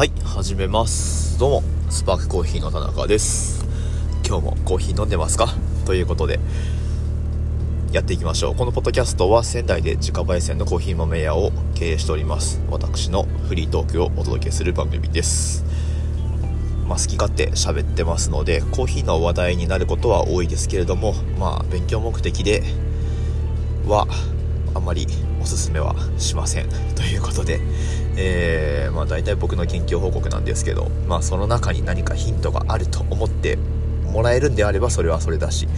はい始めます。どうもスパークコーヒーの田中です。今日もコーヒー飲んでますか？ということでやっていきましょう。このポッドキャストは仙台で自家焙煎のコーヒー豆屋を経営しております私のフリートークをお届けする番組です。まあ、好き勝手喋ってますのでコーヒーの話題になることは多いですけれどもまあ勉強目的ではあんまりおすすめはしませんということで、えー、まあ大体僕の研究報告なんですけど、まあその中に何かヒントがあると思ってもらえるんであればそれはそれだし、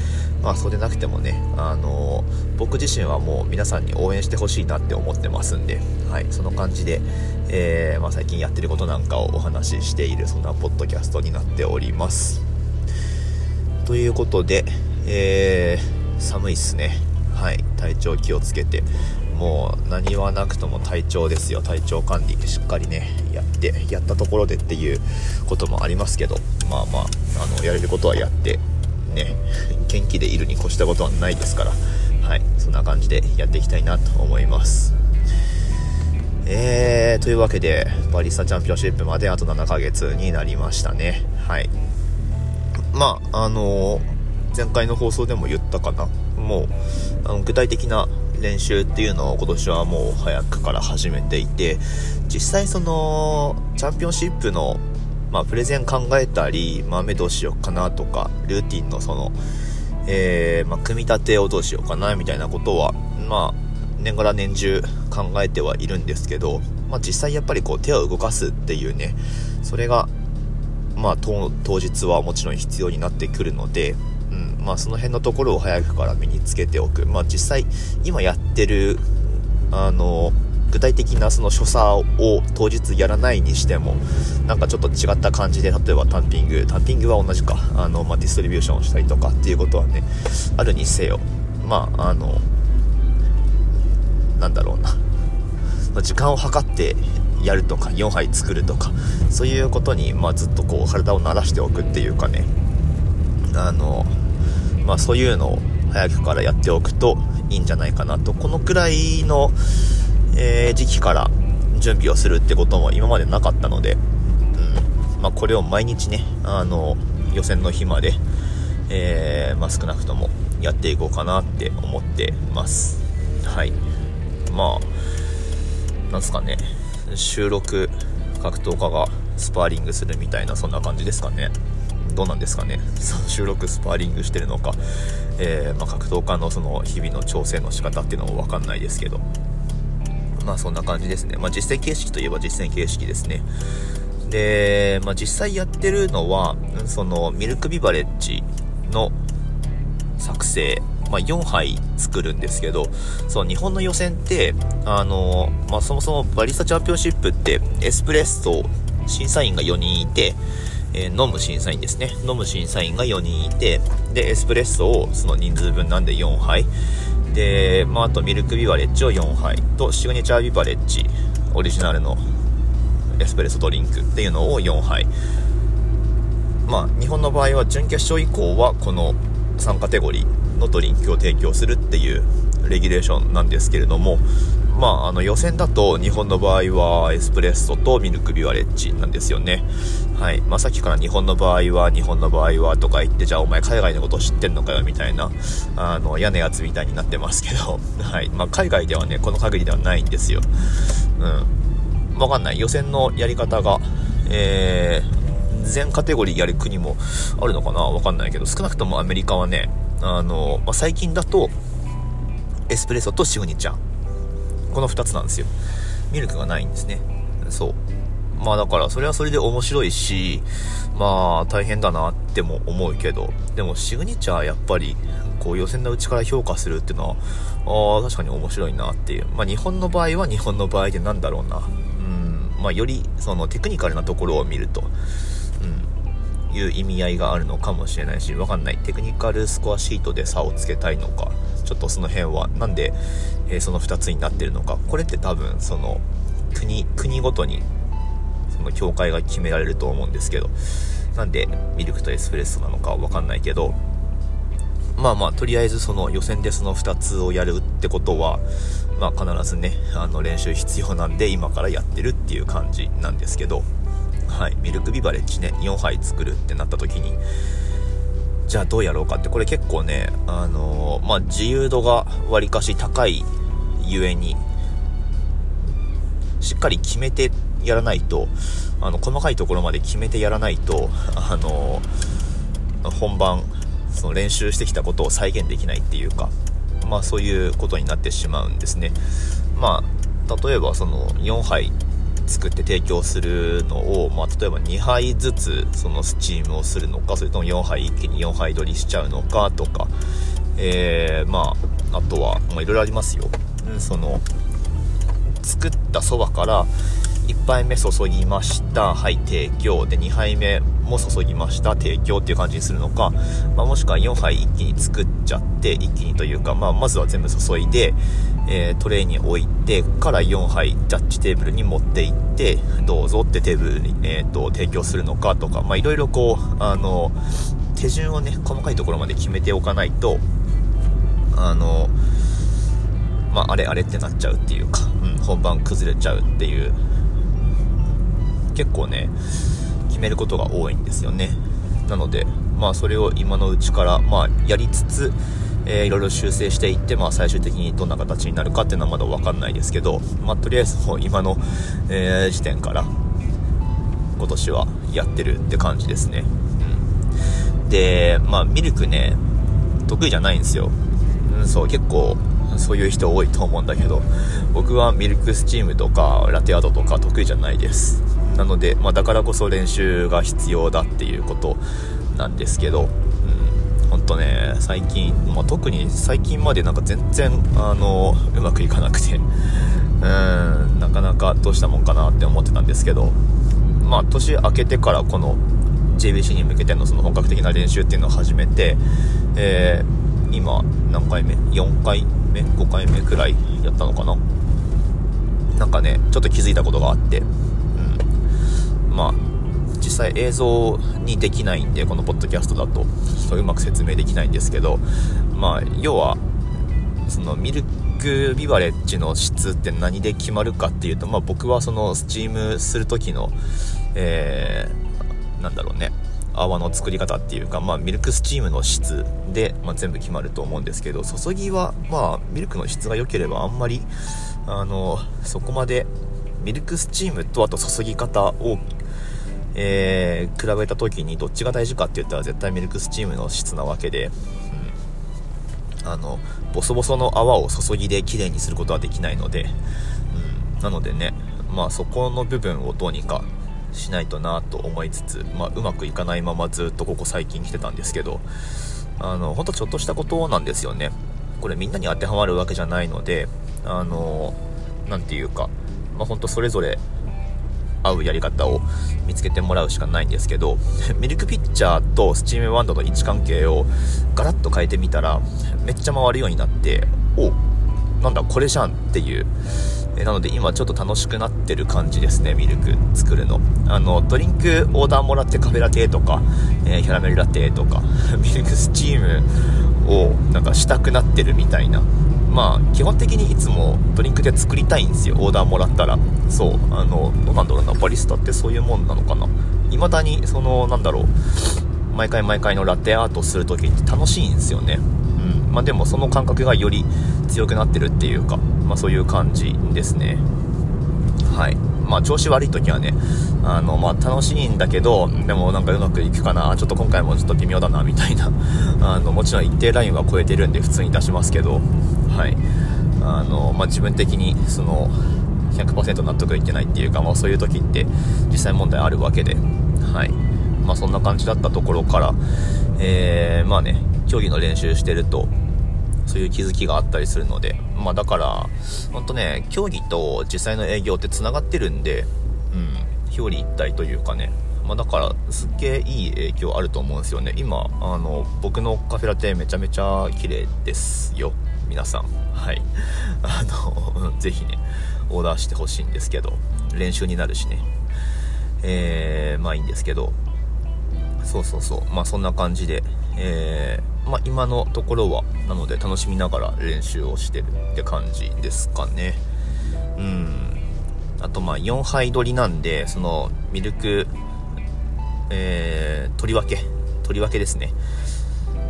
まあそうでなくてもね、あのー、僕自身はもう皆さんに応援してほしいなって思ってますんで、はい、その感じで、えー、まあ、最近やってることなんかをお話ししているそんなポッドキャストになっております。ということで、えー、寒いっすね。はい、体調気をつけて、もう何はなくとも体調ですよ。体調管理しっかりねやってやったところでっていうこともありますけどまあまああのやれることはやってね元気でいるに越したことはないですからはいそんな感じでやっていきたいなと思います。えー、というわけでバリスタチャンピオンシップまであと7ヶ月になりましたね。はい。まああのー、前回の放送でも言ったかな。もうあの具体的な練習っていうのを今年はもう早くから始めていて、実際その、チャンピオンシップの、まあ、プレゼン考えたり、豆どうしようかなとか、ルーティンのその、えー、まあ、組み立てをどうしようかなみたいなことは、まあ、年がら年中考えてはいるんですけど、まあ、実際やっぱりこう手を動かすっていうね、それが、まあ、当日はもちろん必要になってくるので、うんまあ、その辺のところを早くから身につけておく、まあ、実際今やってるあの具体的なその所作を当日やらないにしてもなんかちょっと違った感じで例えば単ピング単ピングは同じか。あの、まあ、ディストリビューションをしたりとかっていうことはねあるにせよ。まああのなんだろうな。時間を計ってやるとか4杯作るとかそういうことに、まあ、ずっとこう体を慣らしておくっていうかね。あのまあ、そういうのを早くからやっておくといいんじゃないかなと。このくらいの、えー、時期から準備をするってことも今までなかったので、うん。まあ、これを毎日ねあの予選の日まで、えー、まあ、少なくともやっていこうかなって思ってます。はい。まあなんすかね。収録格闘家がスパーリングするみたいなそんな感じですかね。どうなんですかね。収録スパーリングしてるのか、えー、まあ、格闘家のその日々の調整の仕方っていうのも分かんないですけど。まあそんな感じですね、まあ、実践形式といえば実践形式ですね。で、まあ、実際やってるのはそのミルクビバレッジの作成。まあ、4杯作るんですけど、そう、日本の予選って、あのまあ、そもそもバリスタチャンピオンシップってエスプレッソ審査員が4人いて、えー、飲む審査員ですね。飲む審査員が4人いて、で、エスプレッソをその人数分なんで4杯。で、まあ、あとミルクビバレッジを4杯と、シグネチャービバレッジ、オリジナルのエスプレッソドリンクっていうのを4杯。まあ、日本の場合は準決勝以降はこの3カテゴリーのドリンクを提供するっていうレギュレーションなんですけれども、まあ、あの予選だと日本の場合はエスプレッソとミルクビワレッジなんですよね。はい。まあ、さっきから日本の場合は、日本の場合はとか言って、じゃあお前海外のこと知ってんのかよみたいな、あの、嫌なやつみたいになってますけど、はい。まあ、海外ではね、この限りではないんですよ。うん。わかんない。予選のやり方が、えー、全カテゴリーやる国もあるのかな？わかんないけど、少なくともアメリカはね、あの、まあ、最近だと、エスプレッソとシグニチャー。この2つなんですよ。ミルクがないんですね。そう。まあだからそれはそれで面白いし、まあ大変だなっても思うけど、でもシグニチャーやっぱりこう予選のうちから評価するっていうのは、あ、確かに面白いなっていう。まあ日本の場合は日本の場合でなんだろうな。うん、まあよりそのテクニカルなところを見ると、うん、いう意味合いがあるのかもしれないし、わかんない。テクニカルスコアシートで差をつけたいのか、ちょっとその辺は、なんで、えー、その2つになってるのか。これって多分、その、国、国ごとに、その境界が決められると思うんですけど、なんでミルクとエスプレッソなのかわかんないけど、まあまあ、とりあえずその予選でその2つをやるってことは、まあ必ずね、あの練習必要なんで今からやってるっていう感じなんですけど、はい。ミルクビバレッジね4杯作るってなった時にじゃあどうやろうかってこれ結構ねあのー、まあ自由度がわりかし高いゆえにしっかり決めてやらないとあの細かいところまで決めてやらないとあのー、本番その練習してきたことを再現できないっていうかまあそういうことになってしまうんですね。まあ例えばその4杯作って提供するのを、まあ、例えば2杯ずつそのスチームをするのかそれとも4杯一気に4杯取りしちゃうのかとか、えー、まああとは、まあ、いろいろありますよ、うん、その作ったそばから1杯目注ぎました。はい提供。で2杯目も注ぎました。提供っていう感じにするのか、まあ、もしくは4杯一気に作っちゃって一気にというか、まあ、まずは全部注いで、えー、トレーに置いてから4杯ジャッジテーブルに持っていってどうぞってテーブルに、えーと、提供するのかとかいろいろこうあの手順をね細かいところまで決めておかないとあのまあ、あれあれってなっちゃうっていうか、うん、本番崩れちゃうっていう結構ね決めることが多いんですよね。なのでまあそれを今のうちからまあやりつつえー、いろいろ修正していって、まあ、最終的にどんな形になるかっていうのはまだ分かんないですけど、まあ、とりあえずもう今の、えー、時点から今年はやってるって感じですね、うん、で、まあ、ミルクね得意じゃないんですよ、うん、そう結構そういう人多いと思うんだけど僕はミルクスチームとかラテアートとか得意じゃないです。なので、まあ、だからこそ練習が必要だっていうことなんですけど、うん、ほんとね、最近、まあ、特に最近までなんか全然、あの、うまくいかなくて、うん、なかなかどうしたもんかなって思ってたんですけど、まあ、年明けてからこの JBC に向けてのその本格的な練習っていうのを始めて、えー、今、何回目 ?4 回目 ?5 回目くらいやったのかな？なんかね、ちょっと気づいたことがあって、まあ、実際映像にできないんで、このポッドキャストだと、そうまく説明できないんですけど、まあ、要は、そのミルクビバレッジの質って何で決まるかっていうと、まあ僕はそのスチームする時の、えー、なんだろうね、泡の作り方っていうか、まあ、ミルクスチームの質で、まあ、全部決まると思うんですけど注ぎは、まあ、ミルクの質が良ければあんまりあのそこまでミルクスチームとあと注ぎ方をえー、比べた時にどっちが大事かって言ったら絶対ミルクスチームの質なわけで、うん、あのボソボソの泡を注ぎで綺麗にすることはできないので、うん、なのでねまあそこの部分をどうにかしないとなと思いつつ、まあ、うまくいかないままずっとここ最近来てたんですけどあのほんとちょっとしたことなんですよね。これみんなに当てはまるわけじゃないのであの何て言うかまあ、ほんとそれぞれ合うやり方を見つけてもらうしかないんですけど、ミルクピッチャーとスチームワンドの位置関係をガラッと変えてみたら、めっちゃ回るようになって、おなんだこれじゃんっていう。えなので今ちょっと楽しくなってる感じですね、ミルク作るの。あの、ドリンクオーダーもらってカフェラテとか、えー、キャラメルラテとか、ミルクスチームをなんかしたくなってるみたいなまあ基本的にいつもドリンクで作りたいんですよオーダーもらったらそうあのどうなんだろうなバリスタってそういうもんなのかな。未だにそのなんだろう。毎回毎回のラテアートする時って楽しいんですよね。うん。まあでもその感覚がより強くなってるっていうかまあそういう感じですね。はい。まあ調子悪い時はねあのまあ楽しいんだけどでもなんかうまくいくかな。ちょっと今回もちょっと微妙だなみたいな。あのもちろん一定ラインは超えてるんで普通に出しますけど。はい。あの、まあ、自分的にその100%納得いってないっていうか、まあ、そういう時って実際問題あるわけで、はい。まあ、そんな感じだったところから、えー、まあね競技の練習してるとそういう気づきがあったりするので、まあ、だから本当ね競技と実際の営業ってつながってるんで、うん、表裏一体というかね。まあ、だからすっげえいい影響あると思うんですよね。今あの僕のカフェラテめちゃめちゃ綺麗ですよ。皆さん。はい。あのぜひね。オーダーしてほしいんですけど練習になるしね。えー、まあいいんですけど。そうそうそう。まあそんな感じでえー、まあ今のところはなので楽しみながら練習をしてるって感じですかね。うん。あとまあ4杯取りなんで、そのミルク、えー、取り分け、取り分けですね。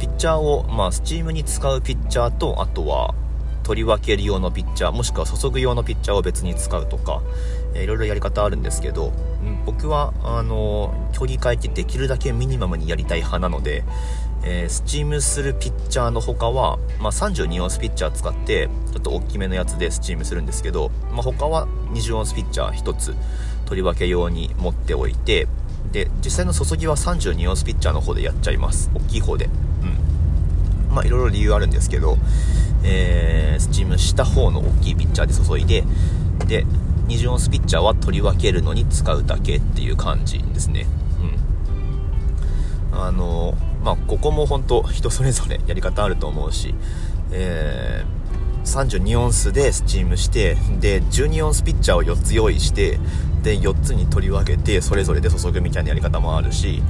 ピッチャーを、まあ、スチームに使うピッチャーと、あとは、取り分ける用のピッチャー、もしくは注ぐ用のピッチャーを別に使うとか、えー、いろいろやり方あるんですけど、僕は、あの、競技会ってできるだけミニマムにやりたい派なので、えー、スチームするピッチャーの他は、まあ、32オンスピッチャー使って、ちょっと大きめのやつでスチームするんですけど、まあ、他は20オンスピッチャー1つ取り分け用に持っておいて、で、実際の注ぎは32オンスピッチャーの方でやっちゃいます。大きい方で。うん。まあ、いろいろ理由あるんですけど、えー、スチームした方の大きいピッチャーで注いで、で、20オンスピッチャーは取り分けるのに使うだけっていう感じですね。うん。あのーまあ、ここも本当人それぞれやり方あると思うし、えー、32オンスでスチームして、で、12オンスピッチャーを4つ用意して、で、4つに取り分けて、それぞれで注ぐみたいなやり方もあるし、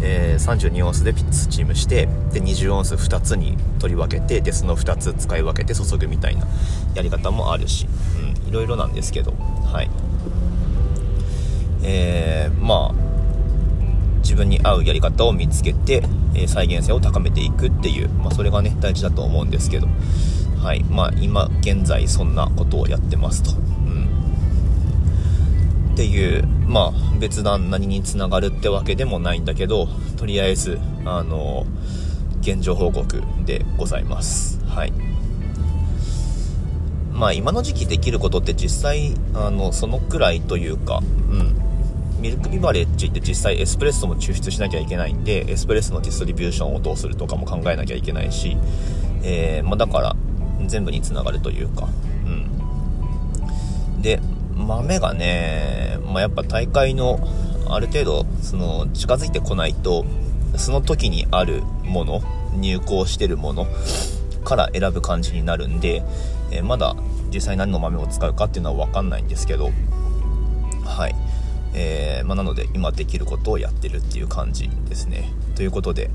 えー、32オンスでピッツスチームして、で、20オンス2つに取り分けて、で、その2つ使い分けて注ぐみたいなやり方もあるし、うん、いろいろなんですけど、はい。えー、まあ、自分に合うやり方を見つけて、え再現性を高めていくっていう、まあ、それがね大事だと思うんですけど。はい。まあ今現在そんなことをやってますと、っていうまあ別段何につながるってわけでもないんだけどとりあえずあの現状報告でございます。はい。まあ今の時期できることって実際あのそのくらいというかうん。ミルクビバレッジって実際エスプレッソも抽出しなきゃいけないんで、エスプレッソのディストリビューションをどうするとかも考えなきゃいけないし、えー、まあ、だから全部につながるというか、うん。で、豆がね、まあ、やっぱ大会のある程度その近づいてこないと、その時にあるもの、入稿してるものから選ぶ感じになるんで、えー、まだ実際何の豆を使うかっていうのは分かんないんですけど、はい。えー、まあ、なので今できることをやってるっていう感じですね。ということで、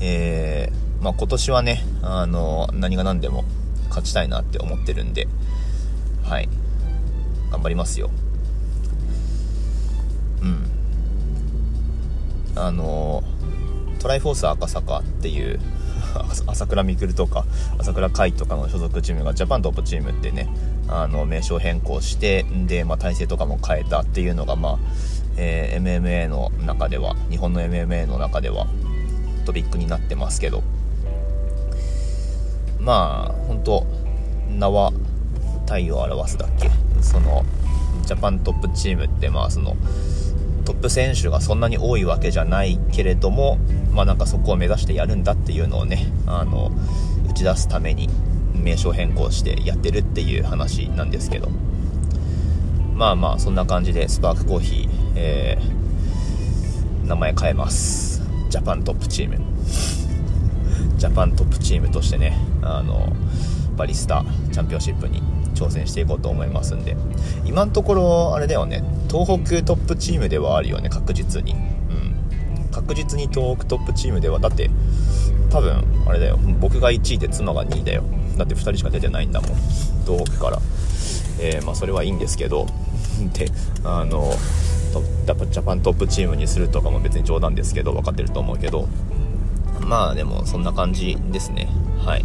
えー、まあ、今年はね、あの何が何でも勝ちたいなって思ってるんで、はい、頑張りますよ。うん。あのトライフォース赤坂っていう 朝倉未来とか朝倉海とかの所属チームがジャパントップチームってねあの名称変更してで、まあ、体制とかも変えたっていうのが、まあえー、MMA の中では日本の MMA の中ではトピックになってますけどまあ本当名は体を表すだけそのジャパントップチームってまあそのトップ選手がそんなに多いわけじゃないけれども、まあ、なんかそこを目指してやるんだっていうのをねあの打ち出すために名称変更してやってるっていう話なんですけど。まあまあそんな感じでスパークコーヒー、えー、名前変えます。ジャパントップチームジャパントップチームとしてねあのバリスタチャンピオンシップに挑戦していこうと思いますんで。今のところあれだよね。東北トップチームではあるよね。確実に。うん。確実に東北トップチームでは。だって多分あれだよ。僕が1位で妻が2位だよ。だって2人しか出てないんだもん。東北から。えー、まあそれはいいんですけど。であのジャパントップチームにするとかも別に冗談ですけど分かってると思うけど。まあでもそんな感じですね。はい。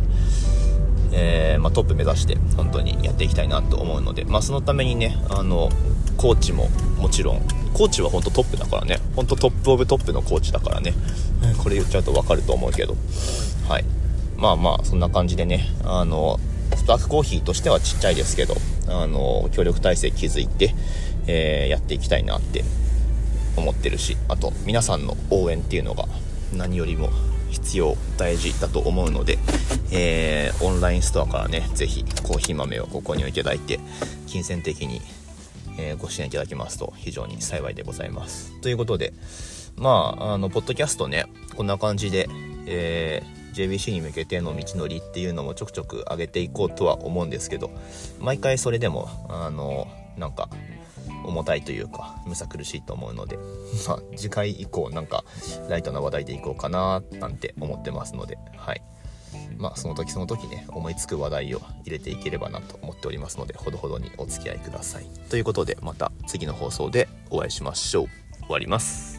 えー、まあ、トップ目指して本当にやっていきたいなと思うので、まあ、そのためにねあのコーチももちろんコーチは本当トップだからね本当 top of top のコーチだからねこれ言っちゃうと分かると思うけどはい。まあまあそんな感じでねあのスパークコーヒーとしてはちっちゃいですけどあの協力体制築いて、えー、やっていきたいなって思ってるしあと皆さんの応援っていうのが何よりも必要大事だと思うので、えー、オンラインストアからね是非コーヒー豆をご購入いただいて金銭的に、えー、ご支援いただきますと非常に幸いでございます。ということでまああのポッドキャストねこんな感じで、えー、JBC に向けての道のりっていうのもちょくちょく上げていこうとは思うんですけど毎回それでもあのなんか重たいというかむさ苦しいと思うので。まあ次回以降なんかライトな話題でいこうかななんて思ってますので。はい。まあその時その時ね思いつく話題を入れていければなと思っておりますのでほどほどにお付き合いください。ということでまた次の放送でお会いしましょう。終わります。